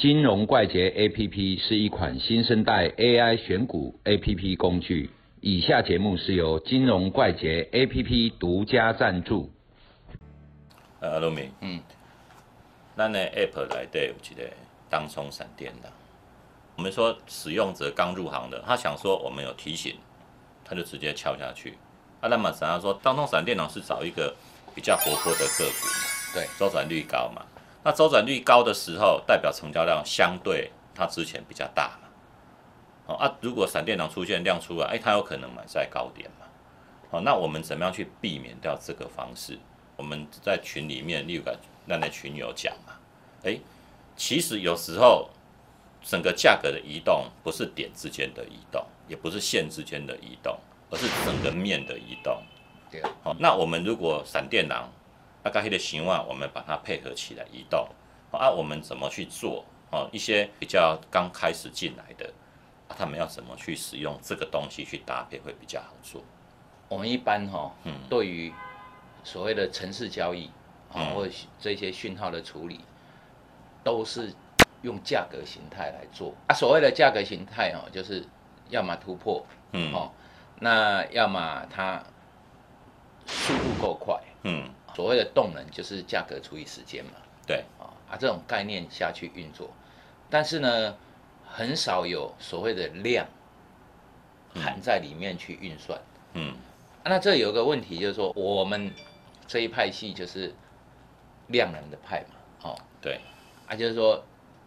金融怪杰 APP 是一款新生代 AI 选股 APP 工具。以下节目是由金融怪杰 APP 独家赞助。呃，阿罗明，嗯，咱的 App 来对有一个当冲闪电的。我们说使用者刚入行的，他想说我们有提醒，他就直接敲下去。啊，那么想要说当冲闪电呢，是找一个比较活泼的个股嘛，对，周转率高嘛。那周转率高的时候，代表成交量相对它之前比较大嘛。哦啊，如果闪电狼出现量出来，哎，它有可能买在高点嘛。好，那我们怎么样去避免掉这个方式？我们在群里面，例如让那群友讲嘛，哎，其实有时候整个价格的移动不是点之间的移动，也不是线之间的移动，而是整个面的移动。对，好，那我们如果闪电囊那刚才的情况，我们把它配合起来移动，啊，我们怎么去做？哦，一些比较刚开始进来的，啊，他们要怎么去使用这个东西去搭配会比较好做？我们一般哈，嗯对于所谓的城市交易啊，嗯或者这些讯号的处理，都是用价格形态来做啊。所谓的价格形态哦，就是要么突破嗯哦，那要么它速度够快。嗯，所谓的动能就是价格除以时间嘛，对，啊啊这种概念下去运作，但是呢，很少有所谓的量含在里面去运算。嗯。啊那这有个问题就是说，我们这一派系就是量能的派嘛，哦，对，啊就是说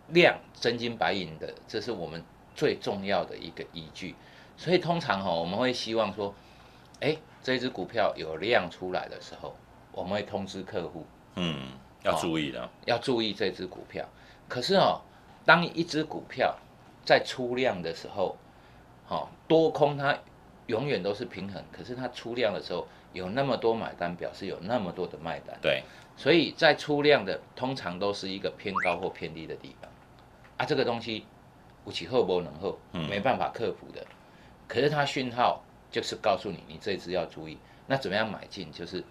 量真金白银的，这是我们最重要的一个依据。所以通常哈、哦，我们会希望说，哎，这只股票有量出来的时候，我们会通知客户。嗯，要注意的，要注意这只股票。可是哦，当一只股票在出量的时候，哦，多空它永远都是平衡。可是它出量的时候，有那么多买单，表示有那么多的卖单。对，所以在出量的通常都是一个偏高或偏低的地方啊，这个东西无起后不能后，嗯没办法克服的。可是它讯号就是告诉你，你这只要注意。那怎么样买进？就是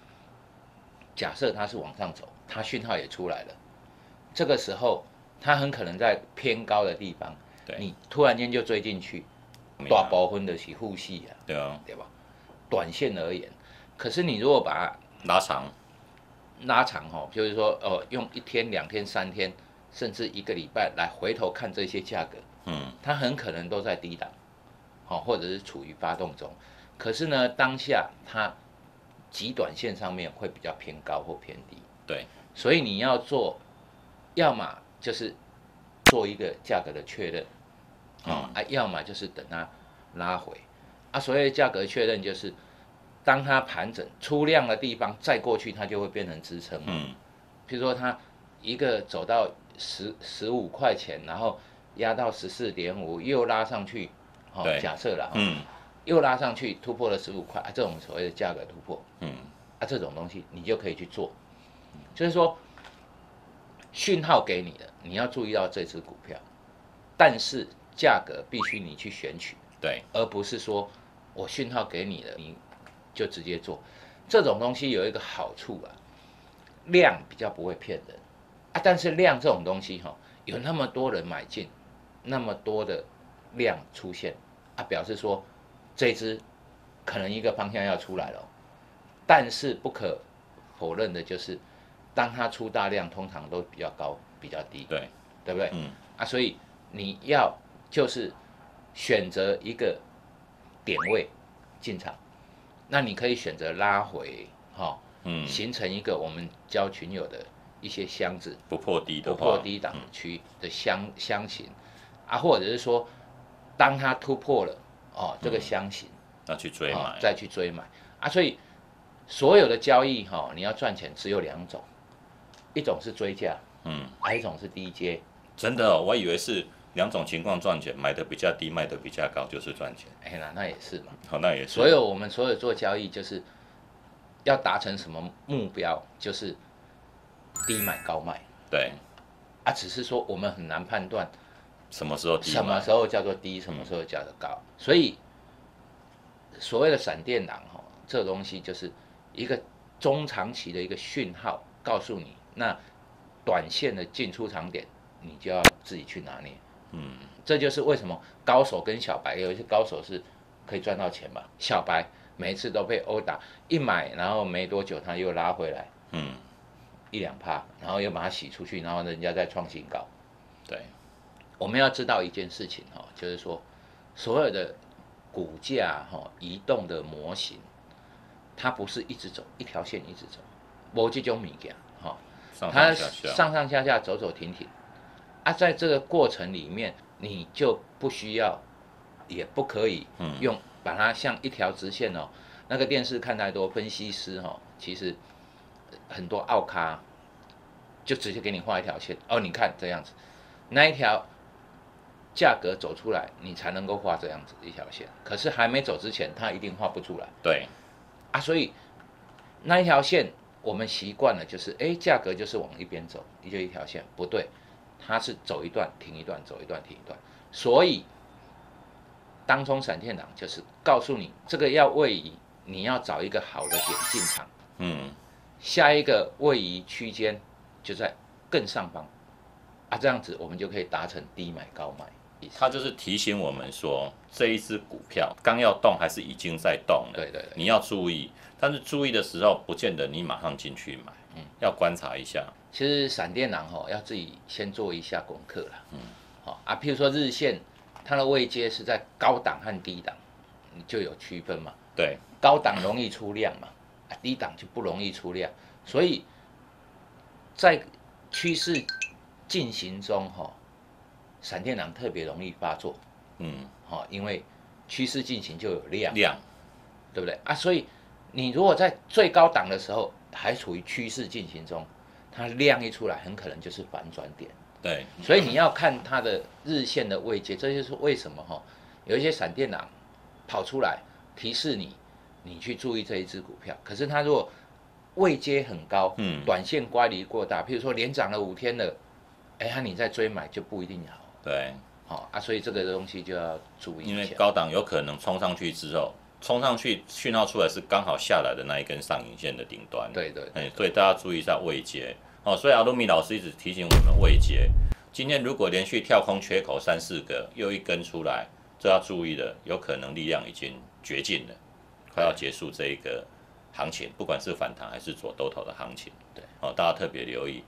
假设它是往上走，它讯号也出来了，这个时候它很可能在偏高的地方，对你突然间就追进去，大包分的起护系啊，对啊，对吧？短线而言，可是你如果把它拉长，拉长哈，就是说哦，用一天、两天、三天，甚至一个礼拜来回头看这些价格，嗯它很可能都在低档，好，或者是处于发动中。可是呢，当下它极短线上面会比较偏高或偏低，对，所以你要做，要么就是做一个价格的确认，啊、啊，要么就是等它拉回，啊，所谓的价格确认就是，当它盘整出量的地方再过去，它就会变成支撑。嗯。譬如说它一个走到十十五块钱，然后压到十四点五，又拉上去，哦对，假设了，哦嗯又拉上去突破了十五块，啊，这种所谓的价格突破，嗯，啊，这种东西你就可以去做，就是说讯号给你的，你要注意到这只股票，但是价格必须你去选取，对，而不是说我讯号给你了，你就直接做。这种东西有一个好处啊，量比较不会骗人。啊，但是量这种东西哈、有那么多人买进，那么多的量出现啊，表示说这只可能一个方向要出来了。哦，但是不可否认的就是，当它出大量，通常都比较高，比较低，对，对不对？嗯。啊，所以你要就是选择一个点位进场，那你可以选择拉回，哈、嗯，形成一个我们教群友的一些箱子，不破低的不，破低档区的箱箱型，啊，或者是说，当它突破了哦这个箱型，那去追哦买，再去追买啊，所以所有的交易哈、你要赚钱只有两种，一种是追价，嗯，还有一种是低阶，真的哦，我以为是两种情况赚钱，买的比较低，卖的比较高就是赚钱。哎那那也是嘛。好，那也是。所有我们所有做交易，就是要达成什么目标，就是低买高卖对，啊。只是说我们很难判断什么时候低什么？时候叫做低，什么时候叫做高。所以所谓的闪电狼哈，这个东西就是一个中长期的一个讯号，告诉你那短线的进出场点，你就要自己去拿捏。嗯，这就是为什么高手跟小白有一些高手是可以赚到钱嘛，小白每一次都被殴打，一买然后没多久他又拉回来嗯，一两趴，然后又把它洗出去，然后人家再创新高。对，我们要知道一件事情哈，就是说所有的股价哈移动的模型，它不是一直走一条线一直走，无这种物件哈，它上上上下下走走停停啊，在这个过程里面，你就不需要，也不可以嗯用把它像一条直线哦。那个电视看太多，分析师哈、哦，其实很多奥咖就直接给你画一条线哦，你看这样子，那一条价格走出来，你才能够画这样子一条线。可是还没走之前，它一定画不出来。对，啊，所以那一条线我们习惯了，就是哎，价格就是往一边走，就一条线，不对，它是走一段停一段，走一段停一段。所以当冲闪电档就是告诉你，这个要位移，你要找一个好的点进场，嗯，下一个位移区间就在更上方啊，这样子我们就可以达成低买高卖。他就是提醒我们说，这一只股票刚要动还是已经在动了，对对对，你要注意。但是注意的时候，不见得你马上进去买，嗯要观察一下。其实闪电狼哈、要自己先做一下功课了。嗯，好啊，譬如说日线，它的位阶是在高档和低档，你就有区分嘛。对，高档容易出量嘛，啊，低档就不容易出量，所以在趋势进行中哈、闪电狼特别容易发作，嗯，好、因为趋势进行就有量，量，对不对？啊？所以你如果在最高档的时候还处于趋势进行中，它量一出来，很可能就是反转点。对，所以你要看它的日线的位阶，这就是为什么哈，有一些闪电狼跑出来提示你，你去注意这一只股票。可是它如果位阶很高，嗯。短线乖离过大，譬如说连涨了五天了，哎呀，你再追买就不一定好，对，好、啊，所以这个东西就要注意因为。高档有可能冲上去之后，冲上去讯号出来是刚好下来的那一根上影线的顶端。对对哎，所以大家注意一下位阶哦。所以阿鲁米老师一直提醒我们位阶。今天如果连续跳空缺口三四个，又一根出来，这要注意的，有可能力量已经绝尽了，快要结束这一个行情，不管是反弹还是左多头的行情。对，哦，大家特别留意。